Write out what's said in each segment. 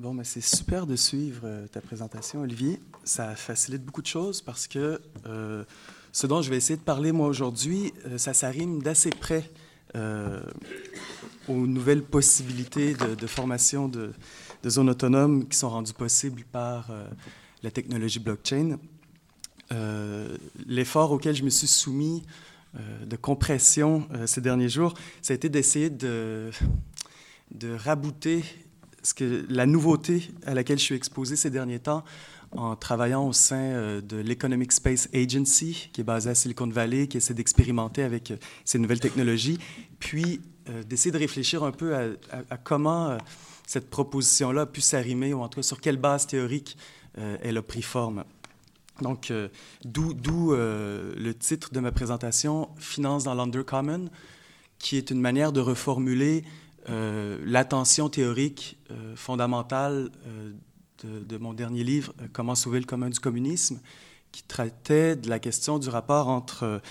Bon, mais c'est super de suivre euh, ta présentation, Olivier. Ça facilite beaucoup de choses parce que euh, ce dont je vais essayer de parler, moi, aujourd'hui, euh, ça s'arrime d'assez près aux nouvelles possibilités de, formation de, zones autonomes qui sont rendues possibles par la technologie blockchain. L'effort auquel je me suis soumis de compression ces derniers jours, ça a été d'essayer de, de rabouter ce que, la nouveauté à laquelle je suis exposé ces derniers temps en travaillant au sein euh, de l'Economic Space Agency, qui est basée à Silicon Valley, qui essaie d'expérimenter avec euh, ces nouvelles technologies, puis euh, d'essayer de réfléchir un peu à, comment cette proposition-là a pu s'arrimer, ou en tout cas sur quelle base théorique elle a pris forme. Donc, d'où le titre de ma présentation, Finance dans l'Undercommon, qui est une manière de reformuler l'attention théorique euh, fondamentale euh, de, mon dernier livre, Comment sauver le commun du communisme, qui traitait de la question du rapport entre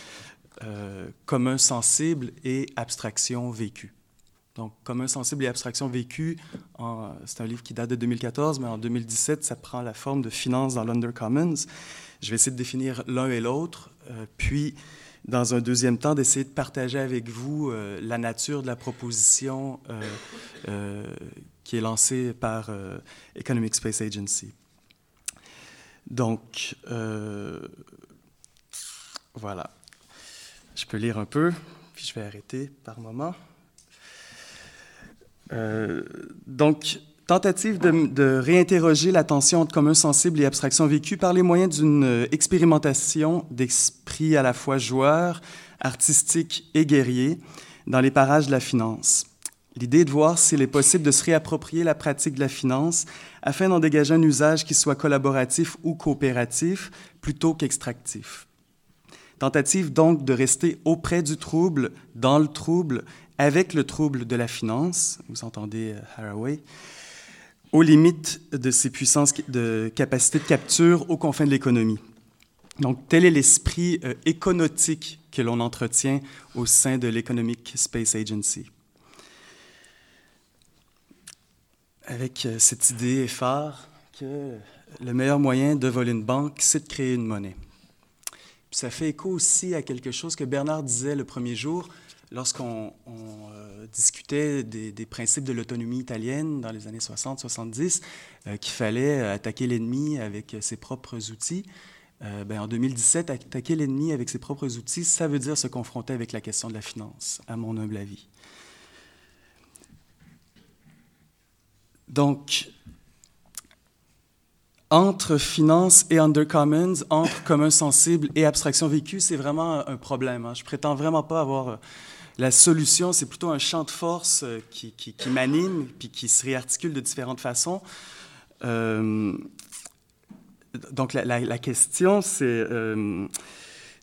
commun sensible et abstraction vécue. Donc, commun sensible et abstraction vécue, c'est un livre qui date de 2014, mais en 2017, ça prend la forme de finance dans l'Undercommons. Je vais essayer de définir l'un et l'autre, puis dans un deuxième temps, d'essayer de partager avec vous euh, la nature de la proposition euh, euh, qui est lancée par Economic Space Agency. Donc, voilà. Je peux lire un peu, puis je vais arrêter par moment. donc, Tentative de, réinterroger la tension entre commun sensible et abstraction vécue par les moyens d'une euh, expérimentation d'esprit à la fois joueur, artistique et guerrier dans les parages de la finance. L'idée est de voir s'il est possible de se réapproprier la pratique de la finance afin d'en dégager un usage qui soit collaboratif ou coopératif plutôt qu'extractif. Tentative donc de rester auprès du trouble, dans le trouble, avec le trouble de la finance, vous entendez euh, Haraway, aux limites de ses puissances de capacité de capture aux confins de l'économie. Donc, tel est l'esprit euh, éconotique que l'on entretient au sein de l'Economic Space Agency. Avec euh, cette idée phare que le meilleur moyen de voler une banque, c'est de créer une monnaie. Puis ça fait écho aussi à quelque chose que Bernard disait le premier jour, lorsqu'on euh, discutait des, principes de l'autonomie italienne dans les années 60-70, euh, qu'il fallait attaquer l'ennemi avec ses propres outils, euh, ben, en 2017, attaquer l'ennemi avec ses propres outils, ça veut dire se confronter avec la question de la finance, à mon humble avis. Donc, entre finance et undercommons, entre commun sensible et abstraction vécue, c'est vraiment un problème. Hein. Je prétends vraiment pas avoir la solution, c'est plutôt un champ de force euh, qui, m'anime puis qui se réarticule de différentes façons. Euh, donc, la, question, c'est euh,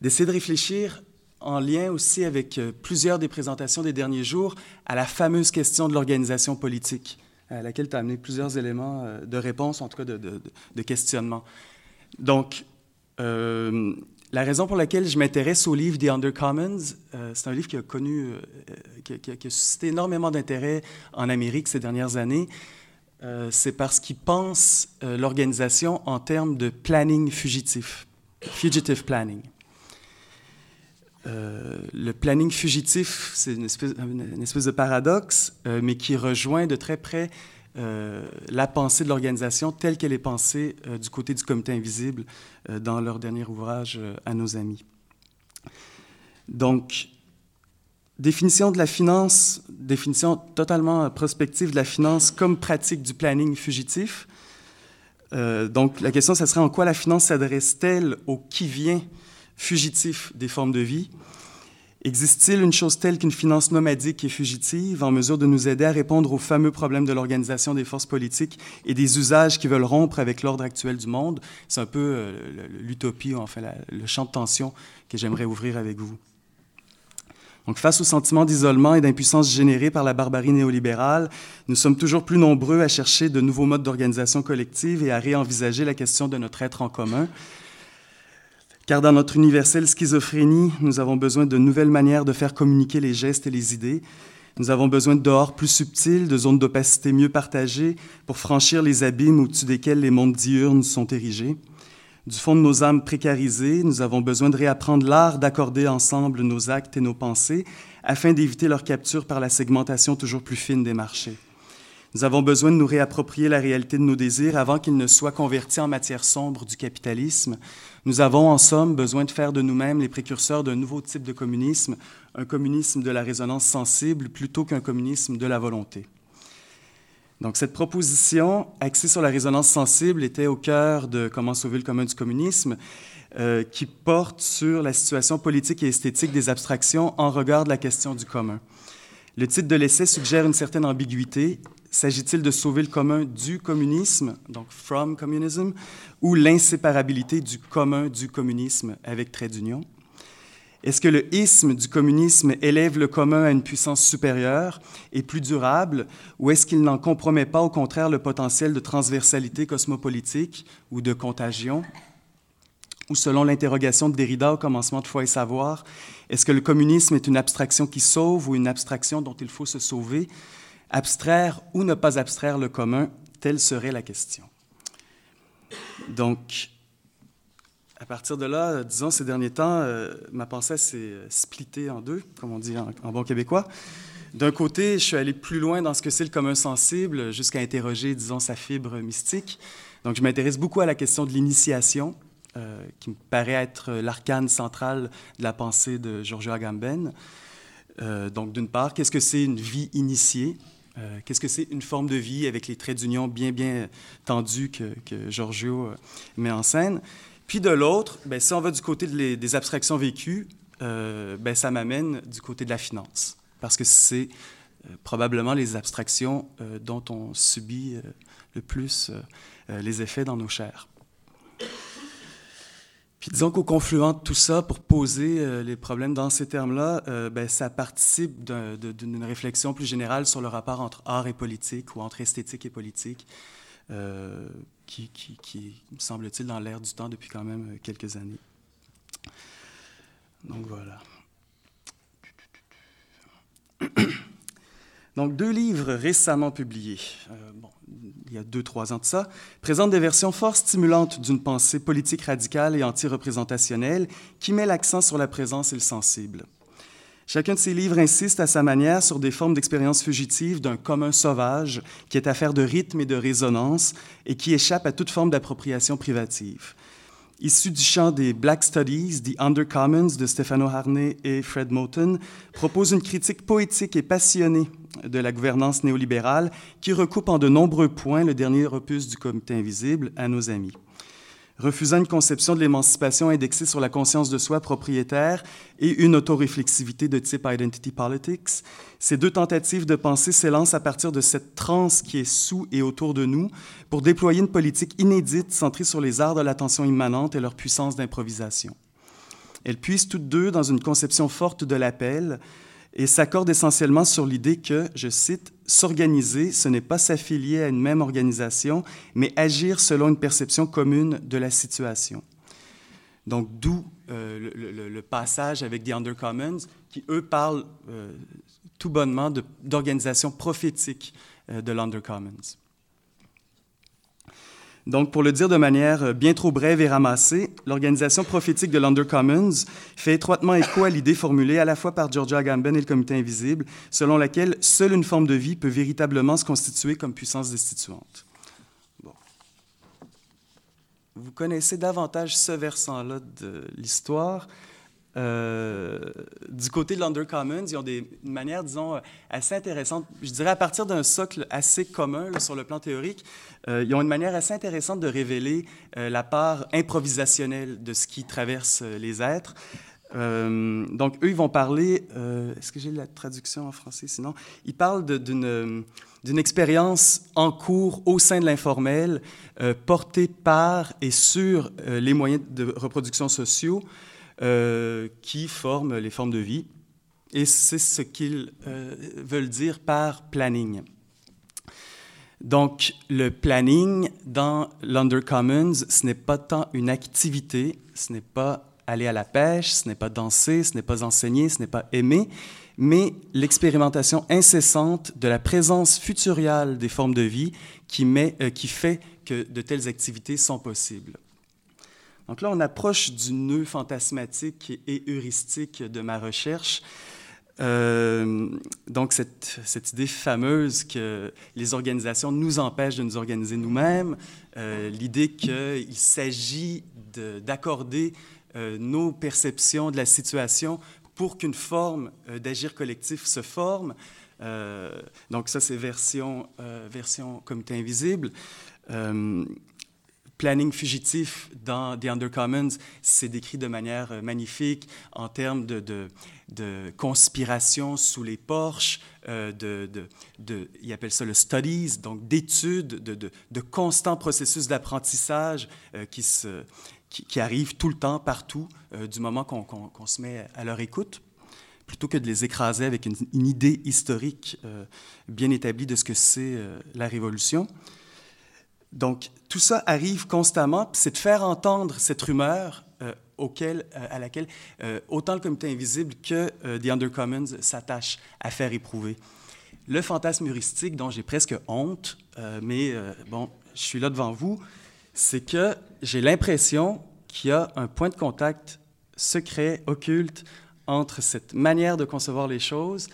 d'essayer de réfléchir en lien aussi avec plusieurs des présentations des derniers jours à la fameuse question de l'organisation politique, à laquelle tu as amené plusieurs éléments de réponse, en tout cas de, de questionnement. Donc, la raison pour laquelle je m'intéresse au livre The Undercommons, euh, c'est un livre qui a connu, euh, qui, a, suscité énormément d'intérêt en Amérique ces dernières années. Euh, c'est parce qu'il pense l'organisation en termes de planning fugitif, fugitive planning. le planning fugitif, c'est une espèce, de paradoxe, mais qui rejoint de très près euh, la pensée de l'organisation telle qu'elle est pensée euh, du côté du comité invisible euh, dans leur dernier ouvrage à nos amis. Donc, définition de la finance, définition totalement prospective de la finance comme pratique du planning fugitif. donc, la question, ce serait en quoi la finance s'adresse-t-elle au qui-vient fugitif des formes de vie? Existe-t-il une chose telle qu'une finance nomadique et fugitive en mesure de nous aider à répondre aux fameux problèmes de l'organisation des forces politiques et des usages qui veulent rompre avec l'ordre actuel du monde? C'est un peu euh, l'utopie, enfin le champ de tension que j'aimerais ouvrir avec vous. Donc, face au sentiment d'isolement et d'impuissance généré par la barbarie néolibérale, nous sommes toujours plus nombreux à chercher de nouveaux modes d'organisation collective et à réenvisager la question de notre être en commun. Car dans notre universelle schizophrénie, nous avons besoin de nouvelles manières de faire communiquer les gestes et les idées, Nous avons besoin de dehors plus subtils, de zones d'opacité mieux partagées pour franchir les abîmes au-dessus desquels les mondes diurnes sont érigés. Du fond de nos âmes précarisées, nous avons besoin de réapprendre l'art d'accorder ensemble nos actes et nos pensées afin d'éviter leur capture par la segmentation toujours plus fine des marchés. Nous avons besoin de nous réapproprier la réalité de nos désirs avant qu'ils ne soient convertis en matière sombre du capitalisme. Nous avons en somme besoin de faire de nous-mêmes les précurseurs d'un nouveau type de communisme, un communisme de la résonance sensible plutôt qu'un communisme de la volonté. Donc, cette proposition axée sur la résonance sensible était au cœur de Comment sauver le commun du communisme, euh, qui porte sur la situation politique et esthétique des abstractions en regard de la question du commun. Le titre de l'essai suggère une certaine ambiguïté. S'agit-il de sauver le commun du communisme, donc from communism, ou l'inséparabilité du commun du communisme avec trait d'union? Est-ce que le isme du communisme élève le commun à une puissance supérieure et plus durable, ou est-ce qu'il n'en compromet pas au contraire le potentiel de transversalité cosmopolitique ou de contagion? Ou selon l'interrogation de Derrida au commencement de Foi et Savoir, est-ce que le communisme est une abstraction qui sauve ou une abstraction dont il faut se sauver? Abstraire ou ne pas abstraire le commun, telle serait la question. Donc, à partir de là, disons, ces derniers temps, euh, ma pensée s'est splittée en deux, comme on dit en, bon québécois. D'un côté, je suis allé plus loin dans ce que c'est le commun sensible, jusqu'à interroger, disons, sa fibre mystique. Donc, je m'intéresse beaucoup à la question de l'initiation, euh, qui me paraît être l'arcane centrale de la pensée de Giorgio Agamben. Euh, donc, d'une part, qu'est-ce que c'est une vie initiée? Qu'est-ce que c'est une forme de vie avec les traits d'union bien, bien tendus que, Giorgio met en scène? Puis de l'autre, ben, si on va du côté des abstractions vécues, euh, ben, ça m'amène du côté de la finance, parce que c'est euh, probablement les abstractions euh, dont on subit le plus les effets dans nos chairs. Disons qu'au confluent de tout ça, pour poser les problèmes dans ces termes-là, ben, ça participe d'une réflexion plus générale sur le rapport entre art et politique ou entre esthétique et politique qui, qui, me semble-t-il, dans l'air du temps depuis quand même euh, quelques années. Donc voilà. Donc, deux livres récemment publiés, euh, bon, il y a deux, trois ans de ça, présentent des versions fort stimulantes d'une pensée politique radicale et anti-représentationnelle qui met l'accent sur la présence et le sensible. Chacun de ces livres insiste à sa manière sur des formes d'expérience fugitive d'un commun sauvage qui est affaire de rythme et de résonance et qui échappe à toute forme d'appropriation privative. Issu du champ des Black Studies, The Undercommons de Stefano Harney et Fred Moten propose une critique poétique et passionnée de la gouvernance néolibérale qui recoupe en de nombreux points le dernier opus du Comité invisible à nos amis refusant une conception de l'émancipation indexée sur la conscience de soi propriétaire et une autoréflexivité de type identity politics. Ces deux tentatives de pensée s'élancent à partir de cette transe qui est sous et autour de nous pour déployer une politique inédite centrée sur les arts de l'attention immanente et leur puissance d'improvisation. Elles puissent toutes deux dans une conception forte de l'appel, et s'accorde essentiellement sur l'idée que, je cite, s'organiser, ce n'est pas s'affilier à une même organisation, mais agir selon une perception commune de la situation. Donc, d'où euh, le, passage avec The Undercommons, qui, eux, parlent euh, tout bonnement d'organisation prophétique euh, de l'Undercommons. Donc, pour le dire de manière euh, bien trop brève et ramassée, l'organisation prophétique de l'Undercommons fait étroitement écho à l'idée formulée à la fois par Giorgio Agamben et le Comité invisible, selon laquelle seule une forme de vie peut véritablement se constituer comme puissance destituante. Bon. Vous connaissez davantage ce versant-là de l'histoire. Euh, du côté de l'Undercommons, ils ont une manière, disons, assez intéressante. Je dirais à partir d'un socle assez commun sur le plan théorique, euh, ils ont une manière assez intéressante de révéler euh, la part improvisationnelle de ce qui traverse les êtres. donc, eux, ils vont parler. Est-ce que j'ai la traduction en français? Sinon, ils parlent d'une expérience en cours au sein de l'informel, portée par et sur les moyens de reproduction sociaux, euh, qui forment les formes de vie. Et c'est ce qu'ils euh, veulent dire par planning. Donc, le planning dans l'Undercommons, ce n'est pas tant une activité, ce n'est pas aller à la pêche, ce n'est pas danser, ce n'est pas enseigner, ce n'est pas aimer, mais l'expérimentation incessante de la présence futuriale des formes de vie qui, met, euh, qui fait que de telles activités sont possibles. Donc là, on approche du nœud fantasmatique et heuristique de ma recherche. Euh, donc, cette, idée fameuse que les organisations nous empêchent de nous organiser nous-mêmes, euh, l'idée qu'il s'agit d'accorder euh, nos perceptions de la situation pour qu'une forme d'agir collectif se forme. donc, ça, c'est version, version comité invisible planning fugitif dans The Undercommons, c'est décrit de manière euh, magnifique en termes de, conspiration sous les porches, euh, de, de, il appelle ça le studies, donc d'études, de, constants processus d'apprentissage euh, qui, se, qui, arrivent tout le temps, partout, du moment qu'on se met à leur écoute plutôt que de les écraser avec une idée historique bien établie de ce que c'est la Révolution. Donc, tout ça arrive constamment, c'est de faire entendre cette rumeur euh, auquel, euh, à laquelle euh, autant le comité invisible que The Undercommons s'attachent à faire éprouver. Le fantasme heuristique dont j'ai presque honte, mais bon, je suis là devant vous, c'est que j'ai l'impression qu'il y a un point de contact secret, occulte, entre cette manière de concevoir les choses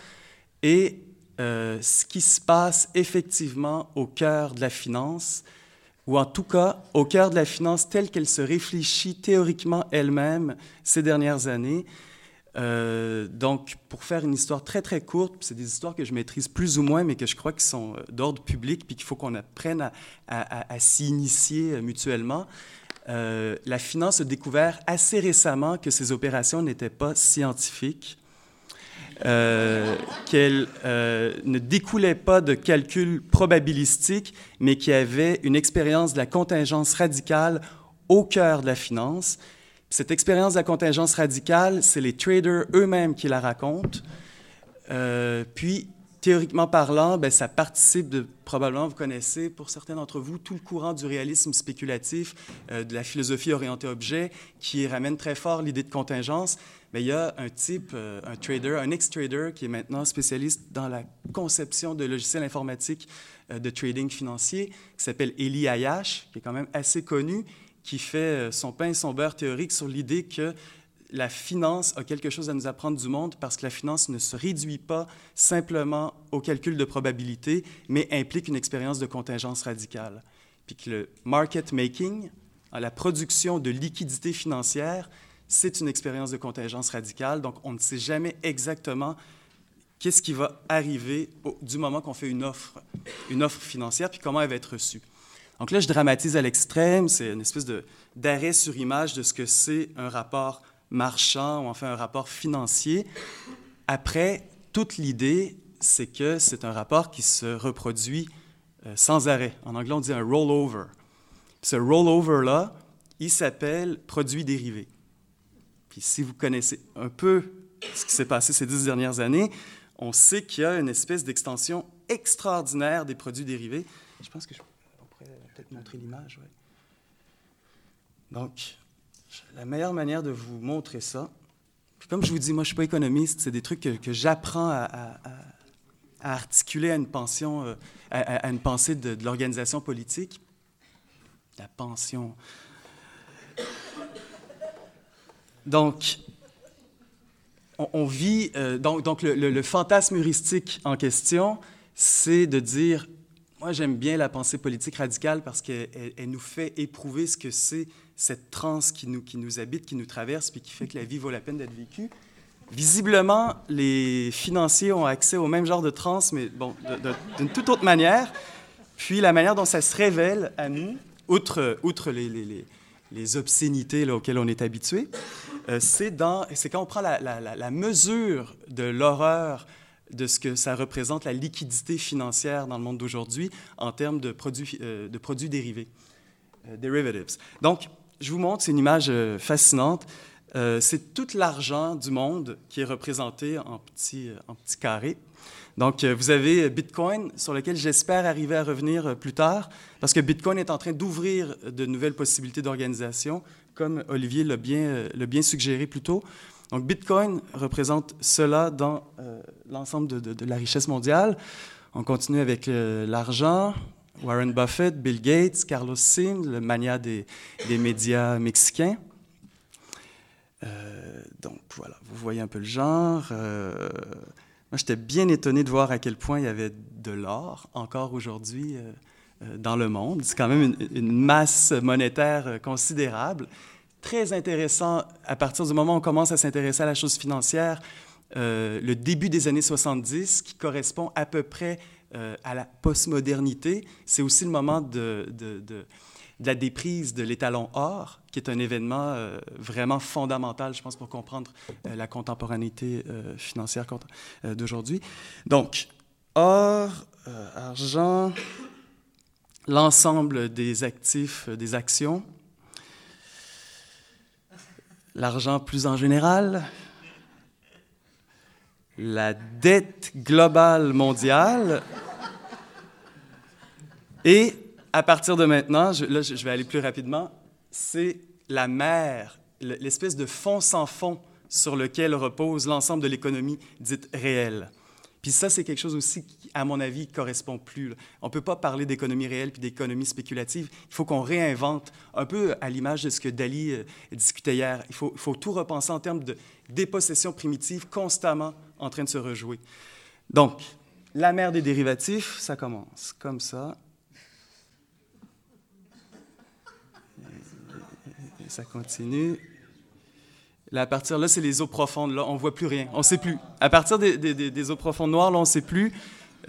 et ce qui se passe effectivement au cœur de la finance, ou en tout cas au cœur de la finance telle qu'elle se réfléchit théoriquement elle-même ces dernières années. Euh, donc, pour faire une histoire très très courte, c'est des histoires que je maîtrise plus ou moins, mais que je crois qui sont euh, d'ordre public, puis qu'il faut qu'on apprenne à, s'y initier euh, mutuellement. la finance a découvert assez récemment que ces opérations n'étaient pas scientifiques euh, qu'elle euh, ne découlait pas de calculs probabilistiques, mais qui avait une expérience de la contingence radicale au cœur de la finance. Cette expérience de la contingence radicale, c'est les traders eux-mêmes qui la racontent. Euh, puis, théoriquement parlant, ben, ça participe de, probablement, vous connaissez, pour certains d'entre vous, tout le courant du réalisme spéculatif, de la philosophie orientée objet, qui ramène très fort l'idée de contingence il y a un type, euh, un trader, un ex-trader qui est maintenant spécialiste dans la conception de logiciels informatiques euh, de trading financier, qui s'appelle Eli Ayash, qui est quand même assez connu, qui fait euh, son pain et son beurre théorique sur l'idée que la finance a quelque chose à nous apprendre du monde parce que la finance ne se réduit pas simplement au calcul de probabilité, mais implique une expérience de contingence radicale. Puis que le market making, la production de liquidités financières, c'est une expérience de contingence radicale, donc on ne sait jamais exactement qu'est-ce qui va arriver du moment qu'on fait une offre, une offre financière, puis comment elle va être reçue. Donc là, je dramatise à l'extrême, c'est une espèce d'arrêt sur image de ce que c'est un rapport marchand ou enfin un rapport financier. Après, toute l'idée, c'est que c'est un rapport qui se reproduit euh, sans arrêt. En anglais, on dit un rollover. Ce rollover-là, il s'appelle produit dérivé. Puis si vous connaissez un peu ce qui s'est passé ces dix dernières années, on sait qu'il y a une espèce d'extension extraordinaire des produits dérivés. Je pense que je, pourrait peut-être montrer l'image. Donc, la meilleure manière de vous montrer ça, puis comme je vous dis, moi, je ne suis pas économiste, c'est des trucs que, j'apprends à, articuler à une, pension, euh, à, une pensée de, de l'organisation politique. La pension. Donc, on, vit, euh, donc, le, fantasme heuristique en question, c'est de dire, moi j'aime bien la pensée politique radicale parce qu'elle nous fait éprouver ce que c'est cette transe qui nous, qui nous habite, qui nous traverse, puis qui fait que la vie vaut la peine d'être vécue. Visiblement, les financiers ont accès au même genre de transe, mais bon, d'une toute autre manière. Puis la manière dont ça se révèle à nous, outre, outre les, obscénités auxquelles on est habitué, euh, c'est quand on prend la, mesure de l'horreur de ce que ça représente la liquidité financière dans le monde d'aujourd'hui en termes de produits, euh, dérivés, euh. Donc, je vous montre, c'est une image fascinante. c'est tout l'argent du monde qui est représenté en petits carrés. Donc, vous avez Bitcoin, sur lequel j'espère arriver à revenir plus tard, parce que Bitcoin est en train d'ouvrir de nouvelles possibilités d'organisation, comme Olivier l'a bien, suggéré plus tôt. Donc, Bitcoin représente cela dans l'ensemble de, la richesse mondiale. On continue avec l'argent, Warren Buffett, Bill Gates, Carlos Slim, le mania des, médias mexicains. Euh, donc voilà, vous voyez un peu le genre. Euh, moi, j'étais bien étonné de voir à quel point il y avait de l'or encore aujourd'hui euh, dans le monde. C'est quand même une, masse monétaire considérable. Très intéressant à partir du moment où on commence à s'intéresser à la chose financière. le début des années 70, qui correspond à peu près euh, à la postmodernité, c'est aussi le moment de, la déprise de l'étalon or, qui est un événement euh, vraiment fondamental, je pense, pour comprendre euh, la contemporanéité financière d'aujourd'hui. Donc, or, argent, l'ensemble des actifs, des actions, l'argent plus en général, la dette globale mondiale. Et à partir de maintenant, je, là, je vais aller plus rapidement, c'est la mer, l'espèce de fond sans fond sur lequel repose l'ensemble de l'économie dite réelle. Puis ça, c'est quelque chose aussi qui, à mon avis, correspond plus. On ne peut pas parler d'économie réelle puis d'économie spéculative. Il faut qu'on réinvente, un peu à l'image de ce que Dali euh, discutait hier. Il faut, faut, tout repenser en termes de dépossession primitive constamment en train de se rejouer. Donc, la mer des dérivatifs, ça commence comme ça. Ça continue. Là, à partir là, c'est les eaux profondes. Là, on voit plus rien. On sait plus. À partir des, eaux profondes noires, là, on sait plus.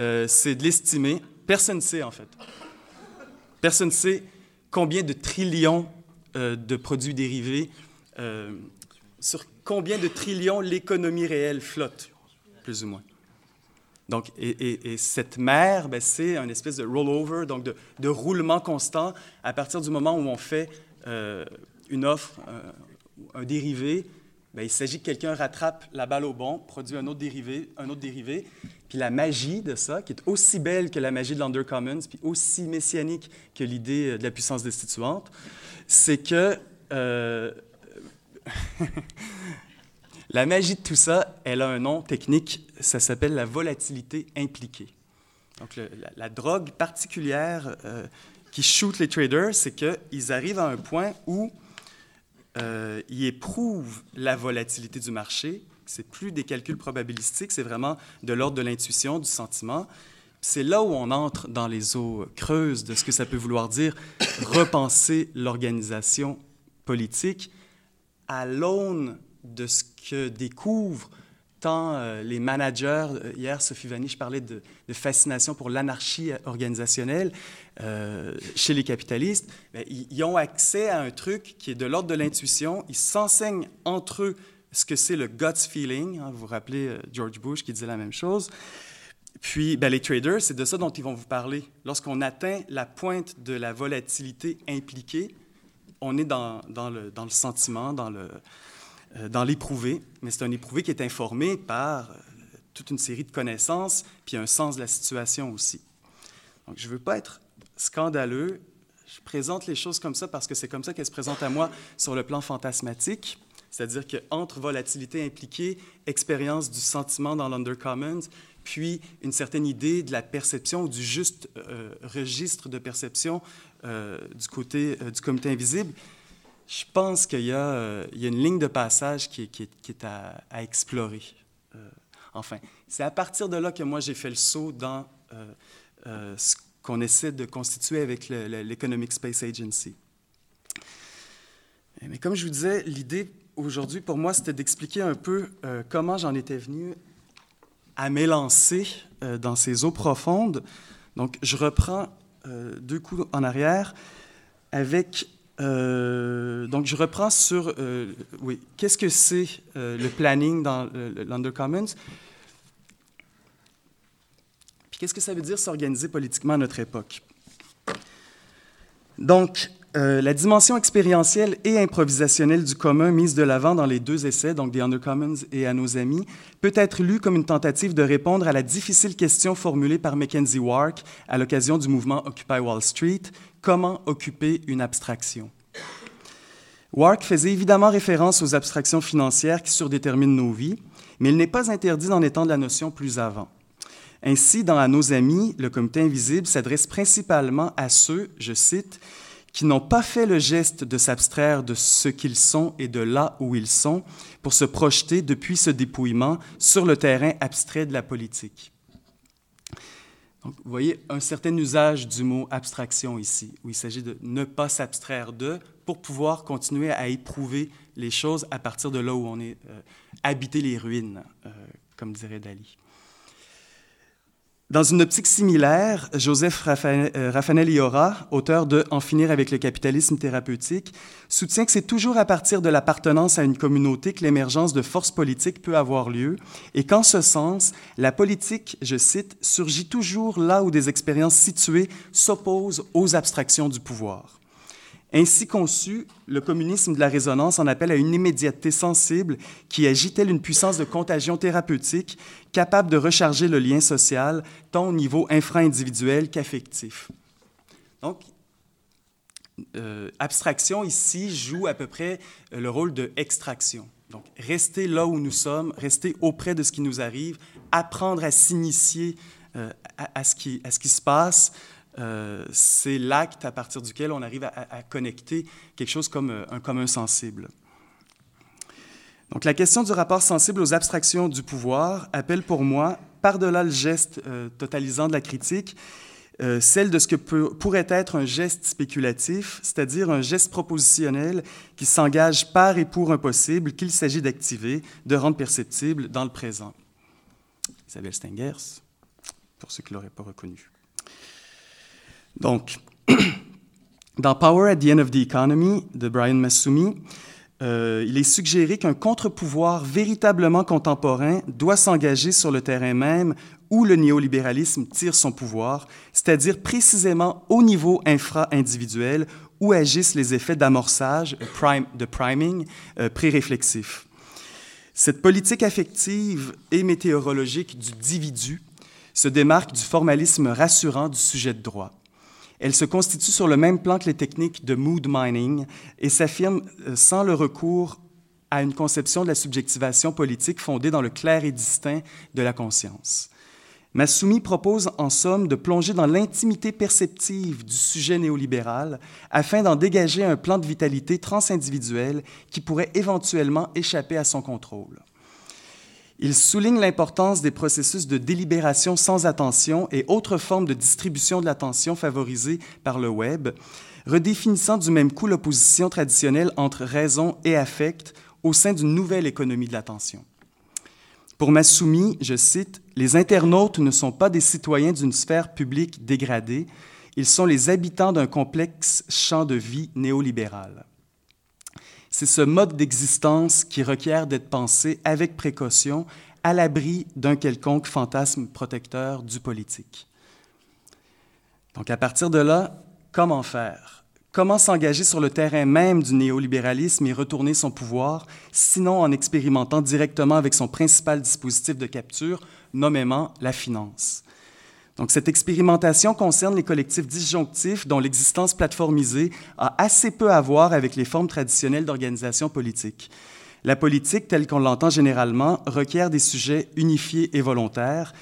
Euh, c'est de l'estimer. Personne ne sait, en fait. Personne ne sait combien de trillions euh, de produits dérivés, euh, sur combien de trillions l'économie réelle flotte plus ou moins. Donc, et, cette mer, ben, c'est un espèce de rollover, donc de, roulement constant à partir du moment où on fait une offre, un, dérivé. Ben, il s'agit que quelqu'un rattrape la balle au bon, produit un autre dérivé, un autre dérivé. Puis la magie de ça, qui est aussi belle que la magie de l'Undercommons, puis aussi messianique que l'idée de la puissance destituante, c'est que euh, La magie de tout ça, elle a un nom technique, ça s'appelle la volatilité impliquée. Donc, la, drogue particulière euh, qui shoot les traders, c'est qu'ils arrivent à un point où euh, ils éprouvent la volatilité du marché. C'est plus des calculs probabilistiques, c'est vraiment de l'ordre de l'intuition, du sentiment. C'est là où on entre dans les eaux creuses de ce que ça peut vouloir dire repenser l'organisation politique à l'aune de ce que découvrent euh, les managers, euh, hier Sophie Vanish parlait de, de fascination pour l'anarchie organisationnelle euh, chez les capitalistes, ben, ils, ont accès à un truc qui est de l'ordre de l'intuition, ils s'enseignent entre eux ce que c'est le gut feeling, hein, vous vous rappelez George Bush qui disait la même chose, puis ben, les traders, c'est de ça dont ils vont vous parler. Lorsqu'on atteint la pointe de la volatilité impliquée, on est dans, le, sentiment, dans le, dans l'éprouvé, mais c'est un éprouvé qui est informé par euh, toute une série de connaissances, puis un sens de la situation aussi. Donc, je ne veux pas être scandaleux. Je présente les choses comme ça parce que c'est comme ça qu'elles se présentent à moi sur le plan fantasmatique, c'est-à-dire qu'entre volatilité impliquée, expérience du sentiment dans l'undercommons, puis une certaine idée de la perception du juste euh, registre de perception du côté du comité invisible, je pense qu'il y, euh, y, a une ligne de passage qui, qui, est à, explorer. Euh, enfin, c'est à partir de là que moi j'ai fait le saut dans euh, ce qu'on essaie de constituer avec l'Economic Space Agency. Mais comme je vous disais, l'idée aujourd'hui pour moi, c'était d'expliquer un peu comment j'en étais venu à m'élancer dans ces eaux profondes. Donc, je reprends deux coups en arrière avec euh, donc, je reprends sur, euh, oui, qu'est-ce que c'est euh, le planning dans l'Undercommons? Puis qu'est-ce que ça veut dire s'organiser politiquement à notre époque? Donc, euh, la dimension expérientielle et improvisationnelle du commun mise de l'avant dans les deux essais, donc des Undercommons et à nos amis, peut être lue comme une tentative de répondre à la difficile question formulée par Mackenzie Wark à l'occasion du mouvement Occupy Wall Street comment occuper une abstraction? Wark faisait évidemment référence aux abstractions financières qui surdéterminent nos vies, mais il n'est pas interdit d'en étendre la notion plus avant. Ainsi, dans À nos amis, le comité invisible s'adresse principalement à ceux, je cite, qui n'ont pas fait le geste de s'abstraire de ce qu'ils sont et de là où ils sont pour se projeter depuis ce dépouillement sur le terrain abstrait de la politique. Vous voyez un certain usage du mot abstraction ici, où il s'agit de ne pas s'abstraire de pour pouvoir continuer à éprouver les choses à partir de là où on est, euh, les ruines, euh, comme dirait Dali. Dans une optique similaire, Joseph euh, Raffanelli Iora, auteur de En finir avec le capitalisme thérapeutique, soutient que c'est toujours à partir de l'appartenance à une communauté que l'émergence de forces politiques peut avoir lieu et qu'en ce sens, la politique, je cite, surgit toujours là où des expériences situées s'opposent aux abstractions du pouvoir. Ainsi conçu, le communisme de la résonance en appelle à une immédiateté sensible qui agit telle une puissance de contagion thérapeutique capable de recharger le lien social tant au niveau infra-individuel qu'affectif. Donc, euh, abstraction ici joue à peu près euh, le rôle de extraction. Donc, rester là où nous sommes, rester auprès de ce qui nous arrive, apprendre à s'initier euh, à, ce qui, à ce qui se passe, euh, c'est l'acte à partir duquel on arrive à, connecter quelque chose comme euh, un commun sensible. Donc la question du rapport sensible aux abstractions du pouvoir appelle pour moi, par-delà le geste euh, totalisant de la critique, celle de ce que pourrait être un geste spéculatif, c'est-à-dire un geste propositionnel qui s'engage par et pour un possible qu'il s'agit d'activer, de rendre perceptible dans le présent. Isabelle Stengers, pour ceux qui ne l'auraient pas reconnu. Donc, dans Power at the End of the Economy de Brian Massumi, euh, il est suggéré qu'un contre-pouvoir véritablement contemporain doit s'engager sur le terrain même où le néolibéralisme tire son pouvoir, c'est-à-dire précisément au niveau infra-individuel où agissent les effets d'amorçage, de priming, euh, pré-réflexif. Cette politique affective et météorologique du dividu se démarque du formalisme rassurant du sujet de droit. Elle se constitue sur le même plan que les techniques de mood mining et s'affirme euh, sans le recours à une conception de la subjectivation politique fondée dans le clair et distinct de la conscience. Massoumi propose en somme de plonger dans l'intimité perceptive du sujet néolibéral afin d'en dégager un plan de vitalité transindividuelle qui pourrait éventuellement échapper à son contrôle. Il souligne l'importance des processus de délibération sans attention et autres formes de distribution de l'attention favorisées par le Web, redéfinissant du même coup l'opposition traditionnelle entre raison et affect au sein d'une nouvelle économie de l'attention. Pour Massoumi, je cite, Les internautes ne sont pas des citoyens d'une sphère publique dégradée, ils sont les habitants d'un complexe champ de vie néolibéral. C'est ce mode d'existence qui requiert d'être pensé avec précaution, à l'abri d'un quelconque fantasme protecteur du politique. Donc à partir de là, comment faire? Comment s'engager sur le terrain même du néolibéralisme et retourner son pouvoir, sinon en expérimentant directement avec son principal dispositif de capture, nommément la finance? Donc, cette expérimentation concerne les collectifs disjonctifs dont l'existence plateformisée a assez peu à voir avec les formes traditionnelles d'organisation politique. La politique, telle qu'on l'entend généralement, requiert des sujets unifiés et volontaires.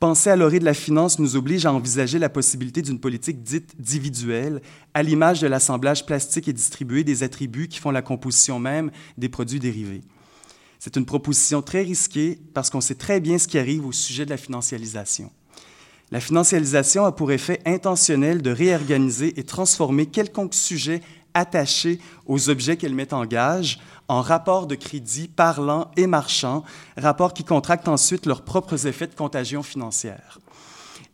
Penser à l'orée de la finance nous oblige à envisager la possibilité d'une politique dite individuelle, à l'image de l'assemblage plastique et distribué des attributs qui font la composition même des produits dérivés. C'est une proposition très risquée parce qu'on sait très bien ce qui arrive au sujet de la financialisation. La financialisation a pour effet intentionnel de réorganiser et transformer quelconque sujet attaché aux objets qu'elle met en gage en rapports de crédit parlant et marchand, rapports qui contractent ensuite leurs propres effets de contagion financière.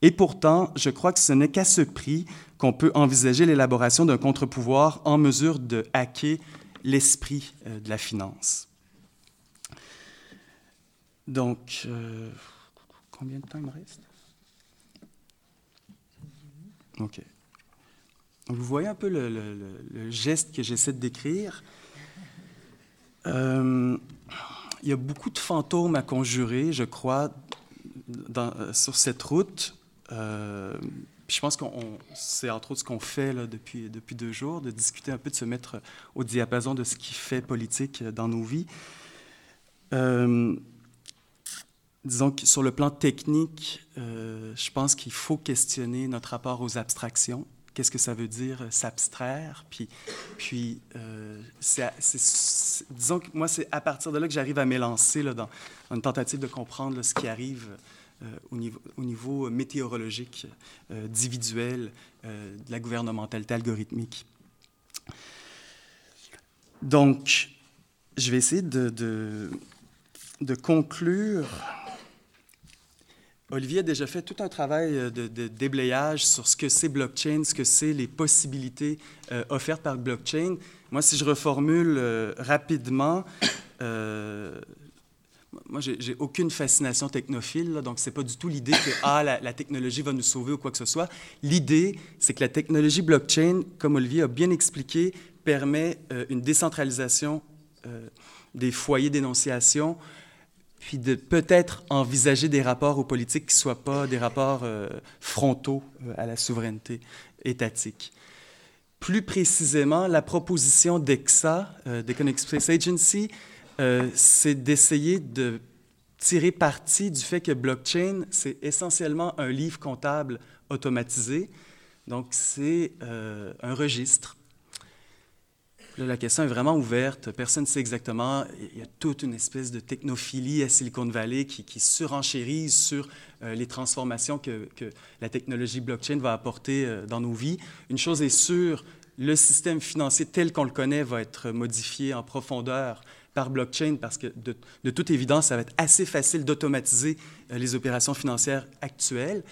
Et pourtant, je crois que ce n'est qu'à ce prix qu'on peut envisager l'élaboration d'un contre-pouvoir en mesure de hacker l'esprit euh, de la finance. Donc, euh, combien de temps il me reste? OK. vous voyez un peu le, geste que j'essaie de décrire? Euh, il y a beaucoup de fantômes à conjurer, je crois, dans, sur cette route. Euh, je pense que c'est entre autres ce qu'on fait là, depuis, depuis deux jours, de discuter un peu, de se mettre au diapason de ce qui fait politique dans nos vies. Euh, disons que sur le plan technique, euh, je pense qu'il faut questionner notre rapport aux abstractions. Qu'est-ce que ça veut dire euh, s'abstraire? Puis, puis disons que moi, c'est à partir de là que j'arrive à m'élancer dans, une tentative de comprendre ce qui arrive au, niveau, au, niveau, météorologique, individuel, de la gouvernementalité algorithmique. Donc, je vais essayer de conclure Olivier a déjà fait tout un travail euh, de, déblayage sur ce que c'est blockchain, ce que c'est les possibilités euh, offertes par blockchain. Moi, si je reformule euh, rapidement, moi, j'ai aucune fascination technophile, donc donc c'est pas du tout l'idée que ah, la, technologie va nous sauver ou quoi que ce soit. L'idée, c'est que la technologie blockchain, comme Olivier a bien expliqué, permet une décentralisation des foyers d'énonciation, puis de peut-être envisager des rapports aux politiques qui ne soient pas des rapports euh, frontaux euh, à la souveraineté étatique. Plus précisément, la proposition d'EXA, euh, d'Economic Space Agency, c'est d'essayer de tirer parti du fait que blockchain, c'est essentiellement un livre comptable automatisé. Donc, c'est un registre la question est vraiment ouverte. Personne ne sait exactement. Il y a toute une espèce de technophilie à Silicon Valley qui, qui surenchérise sur euh, les transformations que, la technologie blockchain va apporter euh, dans nos vies. Une chose est sûre, le système financier tel qu'on le connaît va être modifié en profondeur par blockchain parce que de, toute évidence, ça va être assez facile d'automatiser euh, les opérations financières actuelles.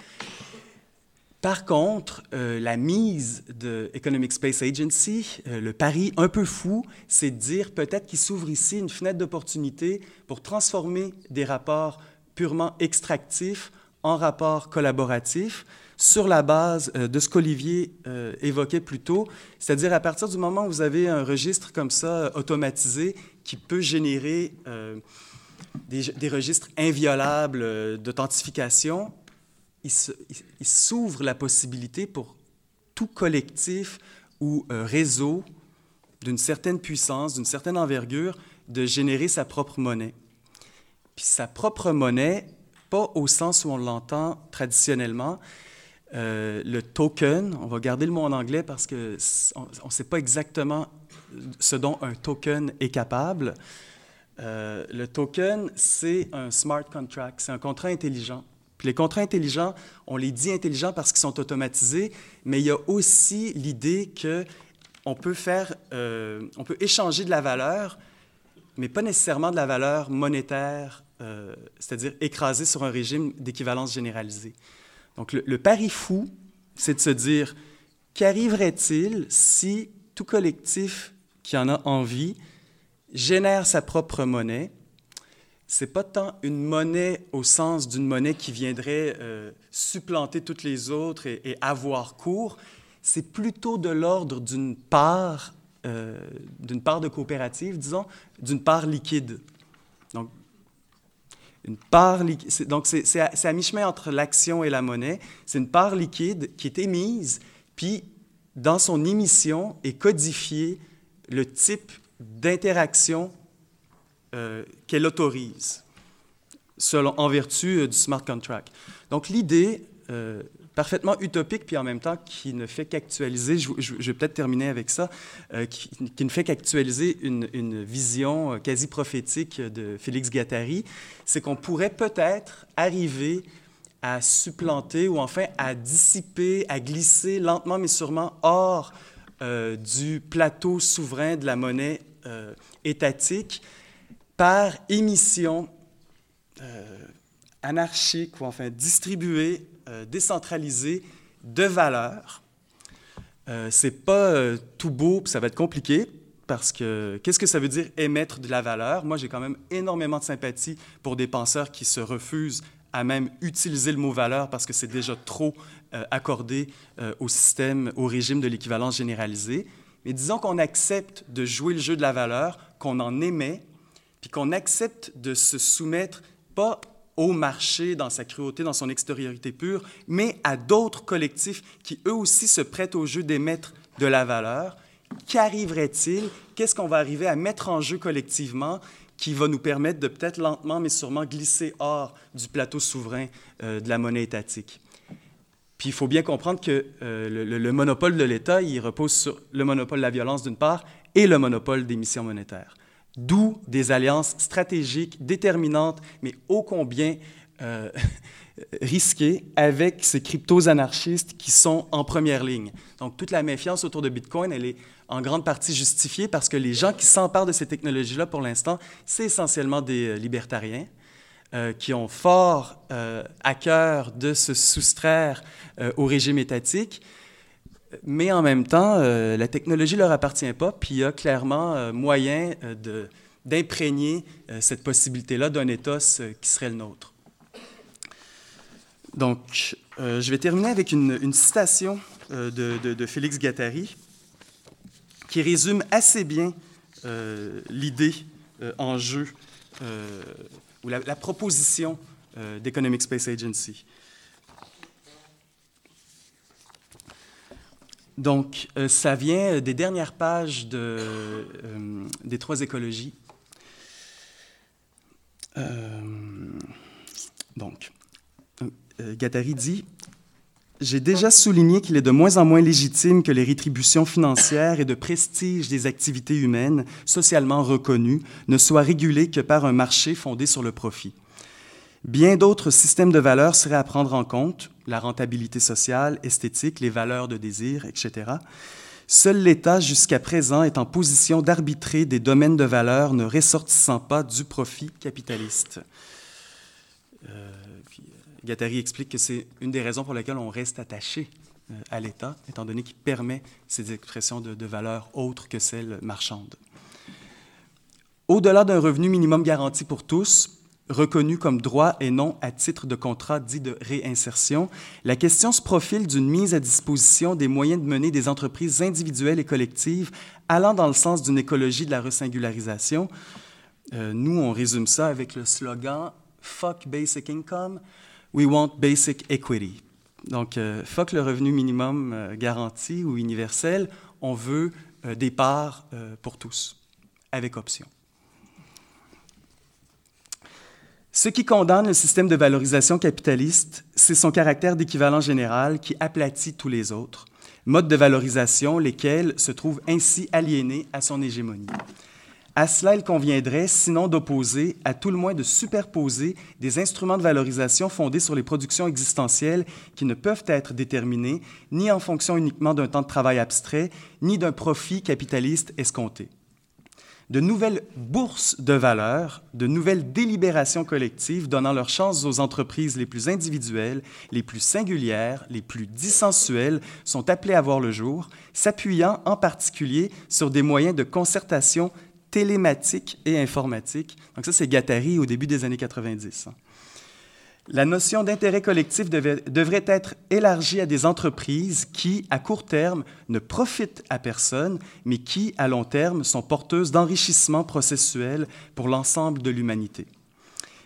Par contre, euh, la mise de Economic Space Agency, euh, le pari un peu fou, c'est de dire peut-être qu'il s'ouvre ici une fenêtre d'opportunité pour transformer des rapports purement extractifs en rapports collaboratifs sur la base euh, de ce qu'Olivier évoquait plus tôt, c'est-à-dire à partir du moment où vous avez un registre comme ça automatisé qui peut générer des, registres inviolables d'authentification, il s'ouvre la possibilité pour tout collectif ou euh, réseau d'une certaine puissance, d'une certaine envergure, de générer sa propre monnaie. Puis sa propre monnaie, pas au sens où on l'entend traditionnellement. Euh, le token, on va garder le mot en anglais parce qu'on ne sait pas exactement ce dont un token est capable. Euh, le token, c'est un smart contract, c'est un contrat intelligent. Puis les contrats intelligents, on les dit intelligents parce qu'ils sont automatisés, mais il y a aussi l'idée qu'on peut faire, euh, on peut échanger de la valeur, mais pas nécessairement de la valeur monétaire, euh, c'est-à-dire écrasée sur un régime d'équivalence généralisée. Donc le, le pari fou, c'est de se dire, qu'arriverait-il si tout collectif qui en a envie génère sa propre monnaie c'est pas tant une monnaie au sens d'une monnaie qui viendrait euh, supplanter toutes les autres et, avoir cours, c'est plutôt de l'ordre d'une part, euh, d'une part de coopérative, disons, d'une part liquide. Donc, une part liquide, donc c'est à, à mi-chemin entre l'action et la monnaie. C'est une part liquide qui est émise, puis dans son émission est codifié le type d'interaction euh, qu'elle autorise en vertu euh, du smart contract. Donc l'idée, euh, parfaitement utopique, puis en même temps qui ne fait qu'actualiser, je, vais peut-être terminer avec ça, qui, ne fait qu'actualiser une, une, vision quasi prophétique de Félix Gattari, c'est qu'on pourrait peut-être arriver à supplanter ou enfin à dissiper, à glisser lentement mais sûrement hors du plateau souverain de la monnaie étatique par émission euh, anarchique ou enfin distribuée, euh, décentralisée de valeurs. Euh, c'est pas euh, tout beau, ça va être compliqué parce que qu'est-ce que ça veut dire émettre de la valeur? Moi, j'ai quand même énormément de sympathie pour des penseurs qui se refusent à même utiliser le mot valeur parce que c'est déjà trop accordé au système, au régime de l'équivalence généralisée. Mais disons qu'on accepte de jouer le jeu de la valeur, qu'on en émet, puis qu'on accepte de se soumettre pas au marché dans sa cruauté, dans son extériorité pure, mais à d'autres collectifs qui eux aussi se prêtent au jeu d'émettre de la valeur. Qu'arriverait-il? Qu'est-ce qu'on va arriver à mettre en jeu collectivement qui va nous permettre de peut-être lentement mais sûrement glisser hors du plateau souverain euh, de la monnaie étatique? Puis il faut bien comprendre que euh, le, monopole de l'État, il repose sur le monopole de la violence d'une part et le monopole des missions monétaires. D'où des alliances stratégiques déterminantes, mais ô combien euh, risquées avec ces cryptos anarchistes qui sont en première ligne. Donc toute la méfiance autour de Bitcoin, elle est en grande partie justifiée parce que les gens qui s'emparent de ces technologies-là pour l'instant, c'est essentiellement des euh, libertariens euh, qui ont fort à cœur de se soustraire au régime étatique, mais en même temps, la technologie ne leur appartient pas, puis il y a clairement moyen d'imprégner cette possibilité-là d'un ethos qui serait le nôtre. Donc, je vais terminer avec une, citation de, Félix Gattari qui résume assez bien l'idée en jeu ou la, proposition euh, d'Economic Space Agency. Donc, euh, ça vient des dernières pages euh, des trois écologies. donc, Gattari dit j'ai déjà souligné qu'il est de moins en moins légitime que les rétributions financières et de prestige des activités humaines, socialement reconnues, ne soient régulées que par un marché fondé sur le profit. Bien d'autres systèmes de valeurs seraient à prendre en compte, la rentabilité sociale, esthétique, les valeurs de désir, etc. Seul l'État, jusqu'à présent, est en position d'arbitrer des domaines de valeurs ne ressortissant pas du profit capitaliste. Euh, Gattari explique que c'est une des raisons pour lesquelles on reste attaché euh, à l'État, étant donné qu'il permet ces expressions de, valeurs autres que celles marchandes. Au-delà d'un revenu minimum garanti pour tous, reconnu comme droit et non à titre de contrat dit de réinsertion, la question se profile d'une mise à disposition des moyens de mener des entreprises individuelles et collectives allant dans le sens d'une écologie de la resingularisation. Euh, nous, on résume ça avec le slogan Fuck Basic Income, We want basic equity. Donc, euh, fuck le revenu minimum euh, garanti ou universel, on veut des parts pour tous, avec option. Ce qui condamne le système de valorisation capitaliste, c'est son caractère d'équivalent général qui aplatit tous les autres, modes de valorisation lesquels se trouvent ainsi aliénés à son hégémonie. À cela, il conviendrait, sinon d'opposer, à tout le moins de superposer des instruments de valorisation fondés sur les productions existentielles qui ne peuvent être déterminés ni en fonction uniquement d'un temps de travail abstrait, ni d'un profit capitaliste escompté. De nouvelles bourses de valeur, de nouvelles délibérations collectives donnant leur chance aux entreprises les plus individuelles, les plus singulières, les plus dissensuelles sont appelées à voir le jour, s'appuyant en particulier sur des moyens de concertation télématique et informatique. Donc ça, c'est Gattari au début des années 90. La notion d'intérêt collectif devrait être élargie à des entreprises qui, à court terme, ne profitent à personne, mais qui, à long terme, sont porteuses d'enrichissement processuel pour l'ensemble de l'humanité.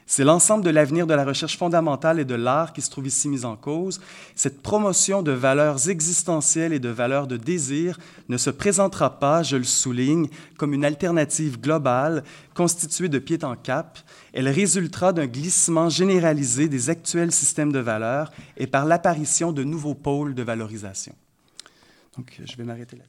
C'est l'ensemble de l'avenir de la recherche fondamentale et de l'art qui se trouve ici mis en cause. Cette promotion de valeurs existentielles et de valeurs de désir ne se présentera pas, je le souligne, comme une alternative globale constituée de pied en cap. Elle résultera d'un glissement généralisé des actuels systèmes de valeurs et par l'apparition de nouveaux pôles de valorisation. Donc, je vais m'arrêter là.